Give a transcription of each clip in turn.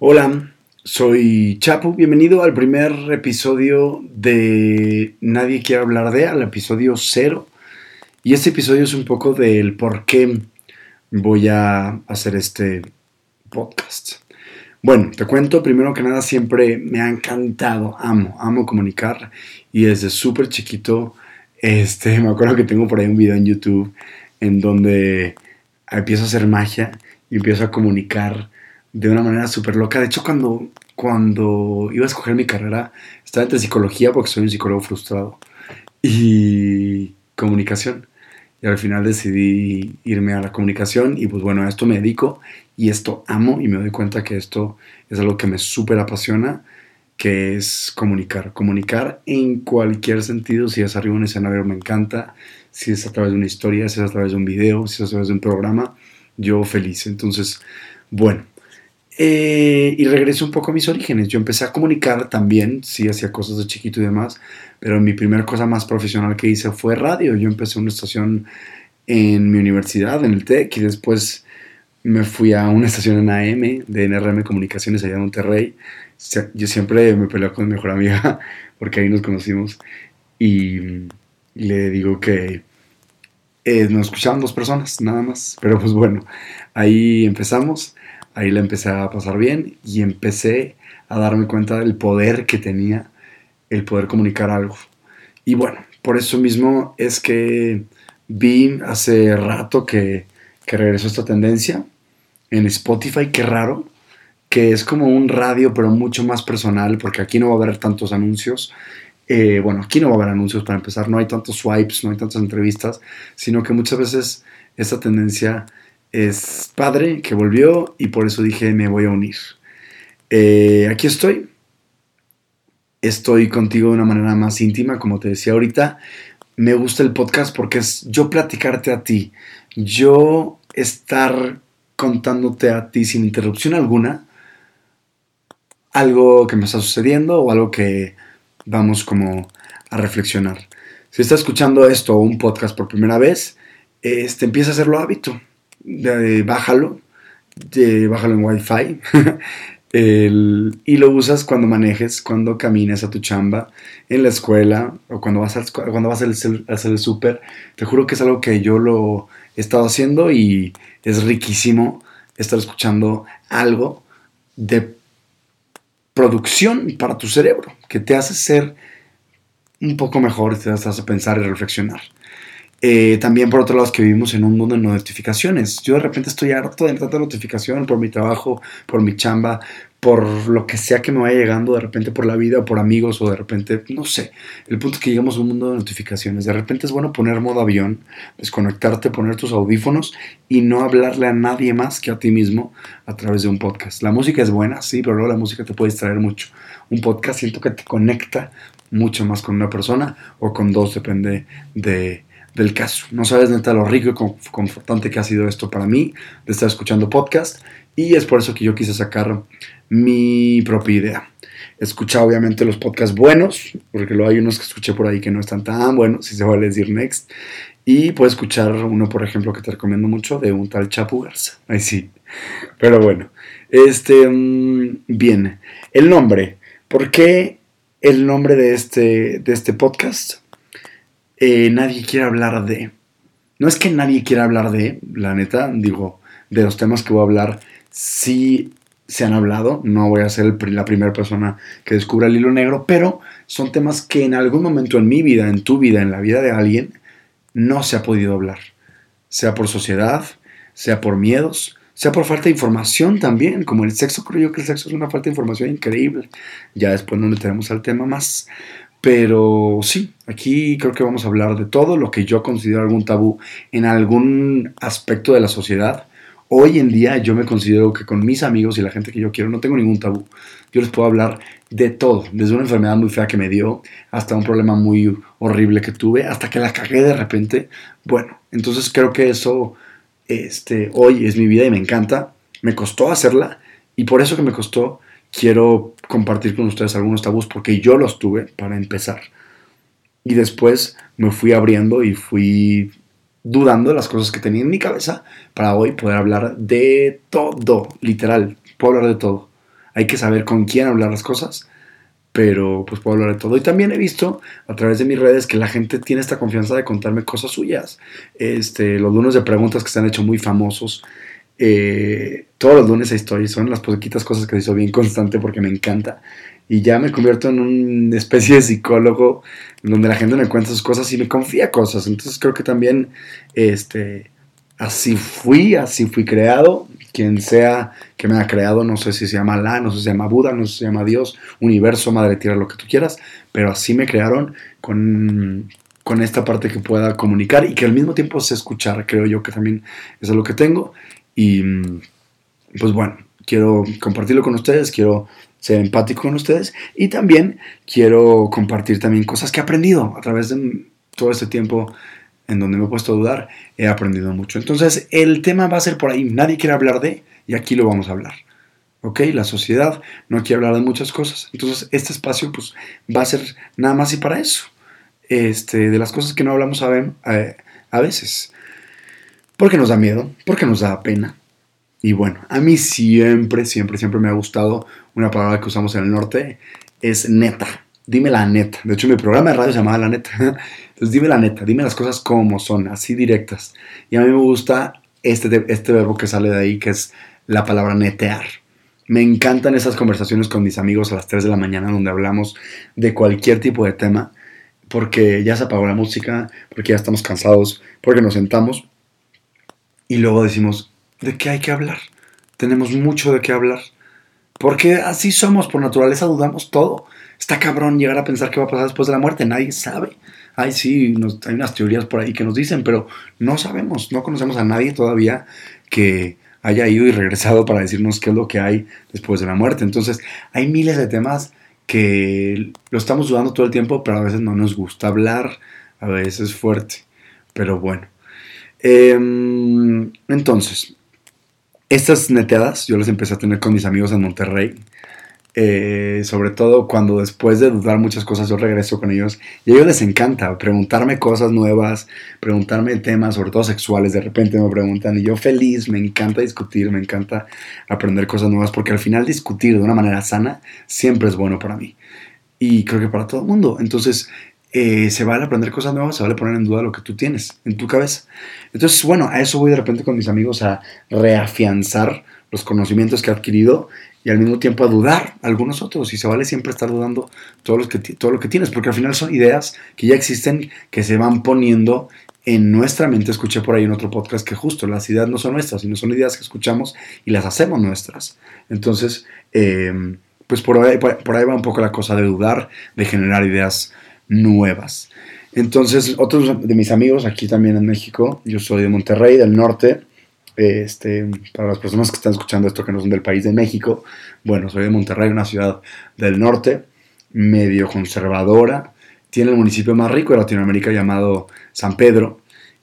Hola, soy Chapo, bienvenido al primer episodio de Nadie quiere hablar de, al episodio cero. Y este episodio es un poco del por qué voy a hacer este podcast. Bueno, te cuento, primero que nada, siempre me ha encantado, amo, amo comunicar. Y desde súper chiquito, este, me acuerdo que tengo por ahí un video en YouTube en donde empiezo a hacer magia y empiezo a comunicar de una manera súper loca. De hecho, cuando, cuando iba a escoger mi carrera, estaba entre psicología, porque soy un psicólogo frustrado, y comunicación. Y al final decidí irme a la comunicación y pues bueno, a esto me dedico y esto amo y me doy cuenta que esto es algo que me súper apasiona, que es comunicar. Comunicar en cualquier sentido, si es arriba un escenario me encanta, si es a través de una historia, si es a través de un video, si es a través de un programa, yo feliz. Entonces, bueno, eh, y regreso un poco a mis orígenes. Yo empecé a comunicar también, sí, hacía cosas de chiquito y demás, pero mi primera cosa más profesional que hice fue radio. Yo empecé una estación en mi universidad, en el TEC, y después me fui a una estación en AM de NRM Comunicaciones allá en Monterrey. Yo siempre me peleo con mi mejor amiga porque ahí nos conocimos y le digo que eh, nos escuchaban dos personas, nada más. Pero pues bueno, ahí empezamos ahí la empecé a pasar bien y empecé a darme cuenta del poder que tenía el poder comunicar algo. Y bueno, por eso mismo es que vi hace rato que, que regresó esta tendencia en Spotify, qué raro, que es como un radio pero mucho más personal, porque aquí no va a haber tantos anuncios. Eh, bueno, aquí no va a haber anuncios para empezar, no hay tantos swipes, no hay tantas entrevistas, sino que muchas veces esta tendencia es padre que volvió y por eso dije me voy a unir. Eh, aquí estoy. Estoy contigo de una manera más íntima, como te decía ahorita. Me gusta el podcast porque es yo platicarte a ti, yo estar contándote a ti sin interrupción alguna algo que me está sucediendo o algo que vamos como a reflexionar. Si estás escuchando esto o un podcast por primera vez, este empieza a hacerlo hábito bájalo, bájalo en Wi-Fi. y lo usas cuando manejes, cuando camines a tu chamba, en la escuela o cuando vas a, cuando vas a hacer el súper. Te juro que es algo que yo lo he estado haciendo y es riquísimo estar escuchando algo de producción para tu cerebro, que te hace ser un poco mejor, te hace pensar y reflexionar. Eh, también por otro lado es que vivimos en un mundo de notificaciones. Yo de repente estoy harto de tanta notificación por mi trabajo, por mi chamba, por lo que sea que me vaya llegando de repente por la vida o por amigos o de repente, no sé. El punto es que llegamos a un mundo de notificaciones. De repente es bueno poner modo avión, desconectarte, poner tus audífonos y no hablarle a nadie más que a ti mismo a través de un podcast. La música es buena, sí, pero luego la música te puede distraer mucho. Un podcast siento que te conecta mucho más con una persona o con dos, depende de del caso. No sabes neta lo rico y confortante que ha sido esto para mí, de estar escuchando podcast, y es por eso que yo quise sacar mi propia idea. Escucha obviamente los podcasts buenos, porque luego hay unos que escuché por ahí que no están tan buenos, si se vale decir next. Y puedes escuchar uno, por ejemplo, que te recomiendo mucho, de un tal Chapu Garza. Ahí sí. Pero bueno, este, mm, bien. El nombre. ¿Por qué el nombre de este, de este podcast? Eh, nadie quiere hablar de. No es que nadie quiera hablar de, la neta, digo, de los temas que voy a hablar, sí se han hablado, no voy a ser la primera persona que descubra el hilo negro, pero son temas que en algún momento en mi vida, en tu vida, en la vida de alguien, no se ha podido hablar. Sea por sociedad, sea por miedos, sea por falta de información también, como el sexo, creo yo que el sexo es una falta de información increíble. Ya después nos meteremos al tema más. Pero sí, aquí creo que vamos a hablar de todo lo que yo considero algún tabú en algún aspecto de la sociedad. Hoy en día yo me considero que con mis amigos y la gente que yo quiero no tengo ningún tabú. Yo les puedo hablar de todo, desde una enfermedad muy fea que me dio hasta un problema muy horrible que tuve, hasta que la cagué de repente. Bueno, entonces creo que eso este, hoy es mi vida y me encanta. Me costó hacerla y por eso que me costó quiero compartir con ustedes algunos tabús porque yo los tuve para empezar. Y después me fui abriendo y fui dudando de las cosas que tenía en mi cabeza para hoy poder hablar de todo, literal, puedo hablar de todo. hay que saber con quién hablar las cosas, pero pues puedo hablar de todo. Y también he visto a través de mis redes que la gente tiene esta confianza de contarme cosas suyas. Este, los lunes de preguntas que se han hecho muy famosos. Eh, todos los lunes historias, son las poquitas cosas que hizo bien constante porque me encanta. Y ya me convierto en una especie de psicólogo donde la gente me cuenta sus cosas y me confía cosas. Entonces creo que también este, así fui, así fui creado. Quien sea que me haya creado, no sé si se llama Alá, no sé si se llama Buda, no sé si se llama Dios, universo, madre tierra, lo que tú quieras, pero así me crearon con, con esta parte que pueda comunicar y que al mismo tiempo sé escuchar, creo yo que también es lo que tengo. Y pues bueno, quiero compartirlo con ustedes, quiero ser empático con ustedes y también quiero compartir también cosas que he aprendido a través de todo este tiempo en donde me he puesto a dudar, he aprendido mucho. Entonces, el tema va a ser por ahí. Nadie quiere hablar de, y aquí lo vamos a hablar. ¿Ok? La sociedad no quiere hablar de muchas cosas. Entonces, este espacio, pues, va a ser nada más y para eso. Este, de las cosas que no hablamos a, a veces. Porque nos da miedo, porque nos da pena. Y bueno, a mí siempre, siempre, siempre me ha gustado una palabra que usamos en el norte, es neta. Dime la neta. De hecho, mi programa de radio se llamaba La Neta. Entonces, dime la neta, dime las cosas como son, así directas. Y a mí me gusta este, este verbo que sale de ahí, que es la palabra netear. Me encantan esas conversaciones con mis amigos a las 3 de la mañana donde hablamos de cualquier tipo de tema, porque ya se apagó la música, porque ya estamos cansados, porque nos sentamos y luego decimos, ¿de qué hay que hablar? Tenemos mucho de qué hablar. Porque así somos, por naturaleza dudamos todo. Está cabrón llegar a pensar qué va a pasar después de la muerte, nadie sabe. Ay, sí, hay unas teorías por ahí que nos dicen, pero no sabemos, no conocemos a nadie todavía que haya ido y regresado para decirnos qué es lo que hay después de la muerte. Entonces, hay miles de temas que lo estamos dudando todo el tiempo, pero a veces no nos gusta hablar, a veces fuerte. Pero bueno. Em, entonces, estas neteadas yo las empecé a tener con mis amigos en Monterrey. Eh, sobre todo cuando después de dudar muchas cosas yo regreso con ellos y a ellos les encanta preguntarme cosas nuevas, preguntarme temas, sobre todo sexuales, de repente me preguntan y yo feliz, me encanta discutir, me encanta aprender cosas nuevas porque al final discutir de una manera sana siempre es bueno para mí y creo que para todo el mundo. Entonces eh, se vale aprender cosas nuevas, se vale poner en duda lo que tú tienes en tu cabeza. Entonces, bueno, a eso voy de repente con mis amigos a reafianzar los conocimientos que he adquirido y al mismo tiempo a dudar algunos otros. Y se vale siempre estar dudando todo lo, que, todo lo que tienes, porque al final son ideas que ya existen, que se van poniendo en nuestra mente. Escuché por ahí en otro podcast que justo las ideas no son nuestras, sino son ideas que escuchamos y las hacemos nuestras. Entonces, eh, pues por ahí, por ahí va un poco la cosa de dudar, de generar ideas nuevas. Entonces, otros de mis amigos aquí también en México, yo soy de Monterrey, del norte, este, para las personas que están escuchando esto que no son del país de México, bueno, soy de Monterrey, una ciudad del norte, medio conservadora, tiene el municipio más rico de Latinoamérica llamado San Pedro,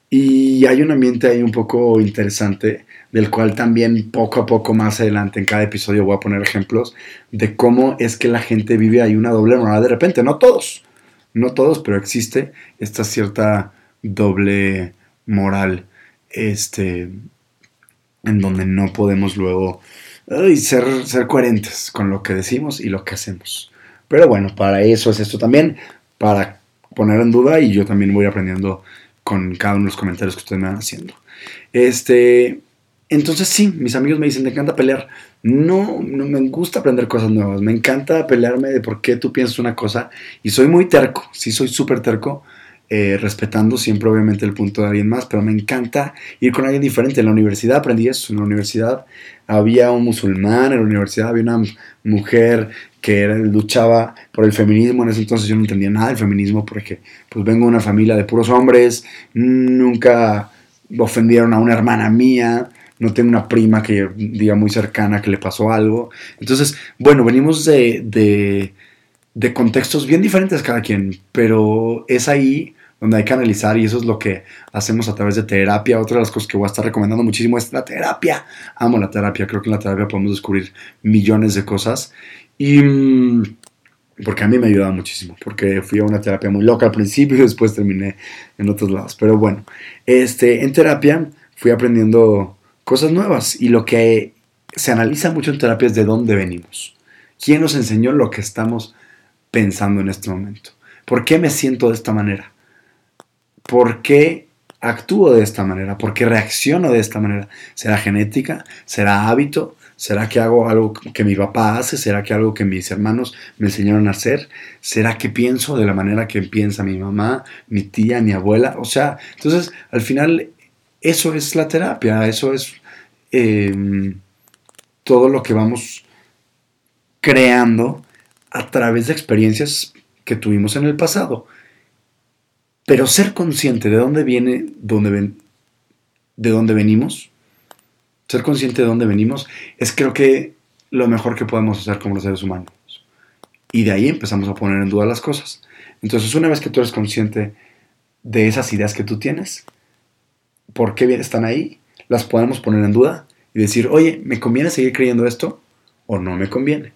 y hay un ambiente ahí un poco interesante, del cual también poco a poco más adelante en cada episodio voy a poner ejemplos de cómo es que la gente vive ahí una doble moral de repente, no todos, no todos, pero existe esta cierta doble moral, este, en donde no podemos luego ser, ser coherentes con lo que decimos y lo que hacemos. Pero bueno, para eso es esto también, para poner en duda y yo también voy aprendiendo con cada uno de los comentarios que ustedes me van haciendo. Este, entonces sí, mis amigos me dicen, te encanta pelear. No, no me gusta aprender cosas nuevas. Me encanta pelearme de por qué tú piensas una cosa. Y soy muy terco, sí soy súper terco, eh, respetando siempre obviamente el punto de alguien más, pero me encanta ir con alguien diferente. En la universidad aprendí eso. En la universidad había un musulmán, en la universidad había una mujer que luchaba por el feminismo. En ese entonces yo no entendía nada del feminismo porque pues vengo de una familia de puros hombres. Nunca ofendieron a una hermana mía no tengo una prima que diga muy cercana que le pasó algo. Entonces, bueno, venimos de, de, contextos bien diferentes cada quien, pero es ahí donde hay que analizar y eso es lo que hacemos a través de terapia. Otra de las cosas que voy a estar recomendando muchísimo es la terapia. Amo la terapia, creo que en la terapia podemos descubrir millones de cosas y mm, porque a mí me ha ayudado muchísimo, porque fui a una terapia muy loca al principio y después terminé en otros lados. Pero bueno, este, en terapia fui aprendiendo cosas nuevas y lo que se analiza mucho en terapia es de dónde venimos. ¿Quién nos enseñó lo que estamos pensando en este momento? ¿Por qué me siento de esta manera? ¿Por qué actúo de esta manera? ¿Por qué reacciono de esta manera? ¿Será genética? ¿Será hábito? ¿Será que hago algo que mi papá hace? ¿Será que algo que mis hermanos me enseñaron a hacer? ¿Será que pienso de la manera que piensa mi mamá, mi tía, mi abuela? O sea, entonces al final eso es la terapia, eso es em, todo lo que vamos creando a través de experiencias que tuvimos en el pasado. Pero ser consciente de dónde viene, de dónde venimos, ser consciente de dónde venimos es creo que lo mejor que podemos hacer como los seres humanos. Y de ahí empezamos a poner en duda las cosas. Entonces, una vez que tú eres consciente de esas ideas que tú tienes, por qué están ahí, las podemos poner en duda y decir, oye, ¿me conviene seguir creyendo esto o no me conviene?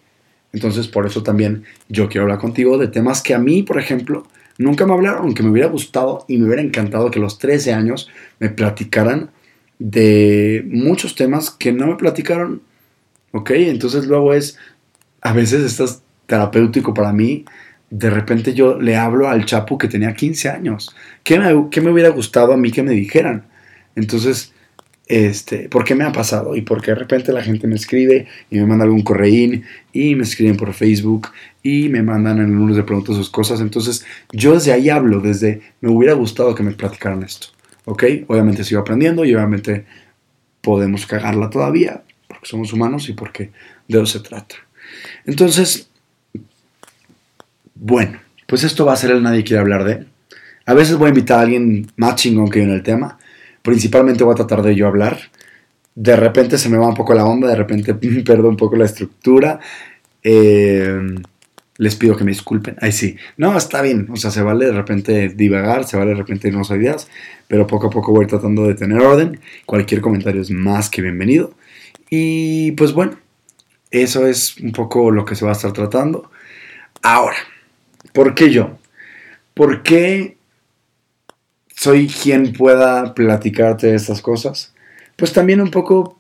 Entonces, por eso también yo quiero hablar contigo de temas que a mí, por ejemplo, nunca me hablaron, que me hubiera gustado y me hubiera encantado que los 13 años me platicaran de muchos temas que no me platicaron. ¿Ok? Entonces luego es, a veces estás terapéutico para mí. De repente yo le hablo al Chapu que tenía 15 años. ¿Qué me, me hubiera gustado a mí que me dijeran? Entonces, este, ¿por qué me ha pasado? Y porque de repente la gente me escribe y me manda algún correín y me escriben por Facebook y me mandan en unos de preguntas sus cosas. Entonces, yo desde ahí hablo, desde me hubiera gustado que me platicaran esto. ¿Ok? Obviamente sigo aprendiendo y obviamente podemos cagarla todavía, porque somos humanos y porque de eso se trata. Entonces, bueno, pues esto va a ser el nadie quiere hablar de. A veces voy a invitar a alguien más chingón que yo en el tema. Principalmente voy a tratar de yo hablar. De repente se me va un poco la onda, de repente pierdo un poco la estructura. Eh, les pido que me disculpen. Ay, sí. No, está bien. O sea, se vale de repente divagar, se vale de repente irnos a ideas, pero poco a poco voy tratando de tener orden. Cualquier comentario es más que bienvenido. Y pues bueno, eso es un poco lo que se va a estar tratando. Ahora, ¿por qué yo? ¿Por qué soy quien pueda platicarte estas cosas? Pues también un poco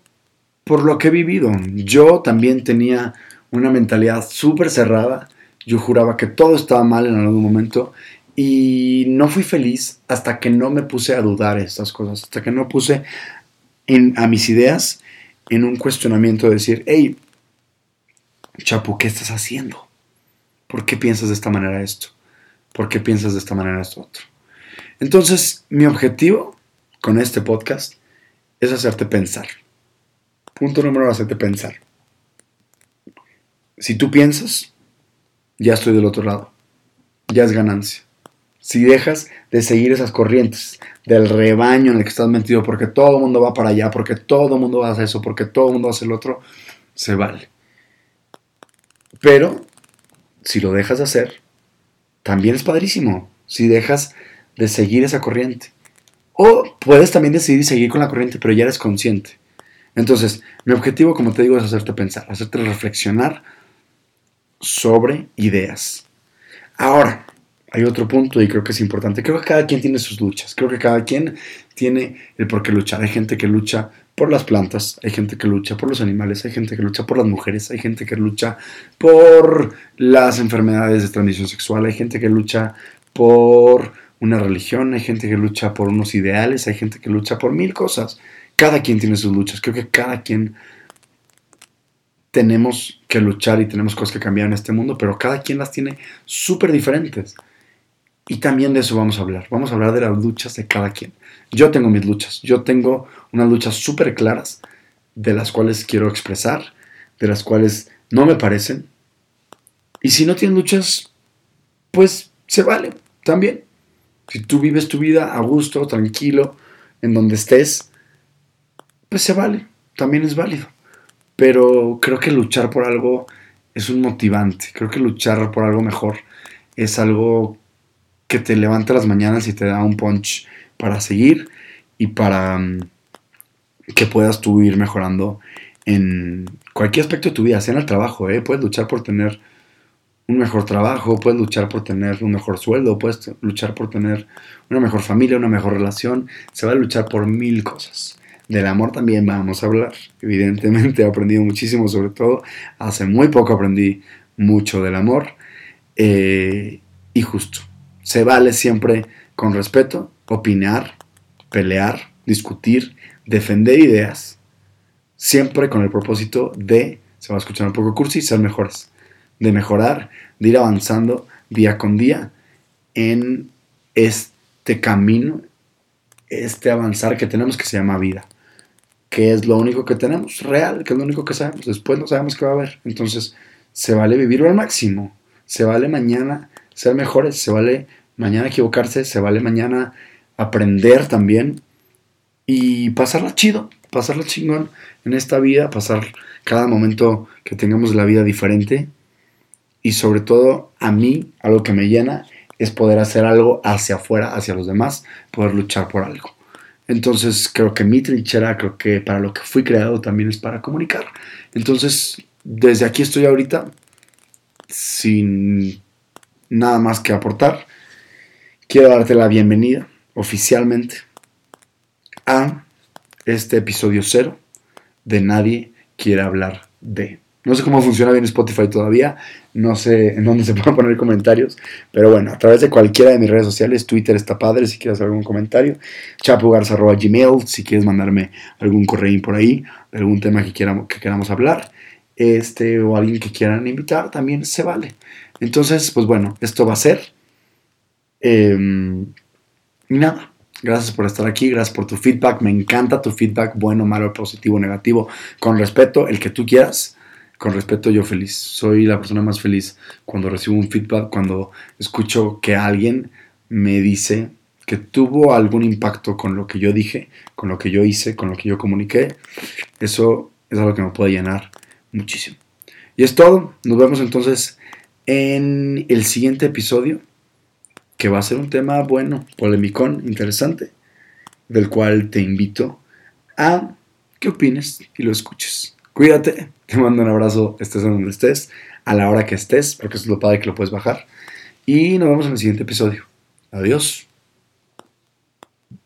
por lo que he vivido. Yo también tenía una mentalidad súper cerrada yo juraba que todo estaba mal en algún momento y no fui feliz hasta que no me puse a dudar estas cosas, hasta que no puse en, a mis ideas en un cuestionamiento de decir, hey, Chapu, ¿qué estás haciendo? ¿Por qué piensas de esta manera esto? ¿Por qué piensas de esta manera esto otro? Entonces, mi objetivo con este podcast es hacerte pensar. Punto número hacerte pensar. Si tú piensas, ya estoy del otro lado. Ya es ganancia. Si dejas de seguir esas corrientes del rebaño en el que estás metido, porque todo el mundo va para allá, porque todo el mundo hacer eso, porque todo el mundo hace el otro, se vale. Pero si lo dejas de hacer, también es padrísimo. Si dejas de seguir esa corriente. O puedes también decidir seguir con la corriente, pero ya eres consciente. Entonces, mi objetivo, como te digo, es hacerte pensar, hacerte reflexionar sobre ideas. Ahora, hay otro punto y creo que es importante. Creo que cada quien tiene sus luchas. Creo que cada quien tiene el por qué luchar. Hay gente que lucha por las plantas, hay gente que lucha por los animales, hay gente que lucha por las mujeres, hay gente que lucha por las enfermedades de transmisión sexual, hay gente que lucha por una religión, hay gente que lucha por unos ideales, hay gente que lucha por mil cosas. Cada quien tiene sus luchas. Creo que cada quien tenemos que luchar y tenemos cosas que cambiar en este mundo, pero cada quien las tiene súper diferentes. Y también de eso vamos a hablar. Vamos a hablar de las luchas de cada quien. Yo tengo mis luchas. Yo tengo unas luchas súper claras de las cuales quiero expresar, de las cuales no me parecen. Y si no tienes luchas, pues se vale también. Si tú vives tu vida a gusto, tranquilo, en donde estés, pues se vale. También es válido pero creo que luchar por algo es un motivante, creo que luchar por algo mejor es algo que te levanta las mañanas y te da un punch para seguir y para mm, que puedas tú ir mejorando en cualquier aspecto de tu vida, sea en el trabajo, ¿eh? puedes luchar por tener un mejor trabajo, puedes luchar por tener un mejor sueldo, puedes luchar por tener una mejor familia, una mejor relación, se va a luchar por mil cosas. Del amor también vamos a hablar. Evidentemente he aprendido muchísimo, sobre todo hace muy poco aprendí mucho del amor. Eh, y justo, se vale siempre con respeto, opinar, pelear, discutir, defender ideas, siempre con el propósito de, se va a escuchar un poco cursi, ser mejores, de mejorar, de ir avanzando día con día en este camino, este avanzar que tenemos que se llama vida, que es lo único que tenemos, real, que es lo único que sabemos, después no sabemos qué va a haber, entonces se vale vivirlo al máximo, se vale mañana ser mejores, se vale mañana equivocarse, se vale mañana aprender también y pasarla chido, pasarla chingón en esta vida, pasar cada momento que tengamos la vida diferente y sobre todo a mí, algo que me llena es poder hacer algo hacia afuera, hacia los demás, poder luchar por algo. Entonces creo que mi trinchera, creo que para lo que fui creado también es para comunicar. Entonces, desde aquí estoy ahorita sin nada más que aportar. Quiero darte la bienvenida oficialmente a este episodio cero de Nadie quiere hablar de. No sé cómo funciona bien Spotify todavía, no sé en dónde se pueden poner comentarios, pero bueno, a través de cualquiera de mis redes sociales, Twitter está padre si quieres algún comentario, chapugarza.gmail si quieres mandarme algún correo por ahí, algún tema que, quieramos, que queramos hablar, este, o alguien que quieran invitar, también se vale. Entonces, pues bueno, esto va a ser. Em, y nada, gracias por estar aquí, gracias por tu feedback, me encanta tu feedback, bueno, malo, positivo, negativo, con respeto, el que tú quieras con respeto yo feliz. Soy la persona más feliz cuando recibo un feedback, cuando escucho que alguien me dice que tuvo algún impacto con lo que yo dije, con lo que yo hice, con lo que yo comuniqué. Eso es algo que me puede llenar muchísimo. Y es todo. Nos vemos entonces en el siguiente episodio, que va a ser un tema bueno, polémico, interesante, del cual te invito a que opines y lo escuches. Cuídate, te mando un abrazo, estés en donde estés, a la hora que estés, porque eso es lo padre que lo puedes bajar. Y nos vemos en el siguiente episodio. Adiós.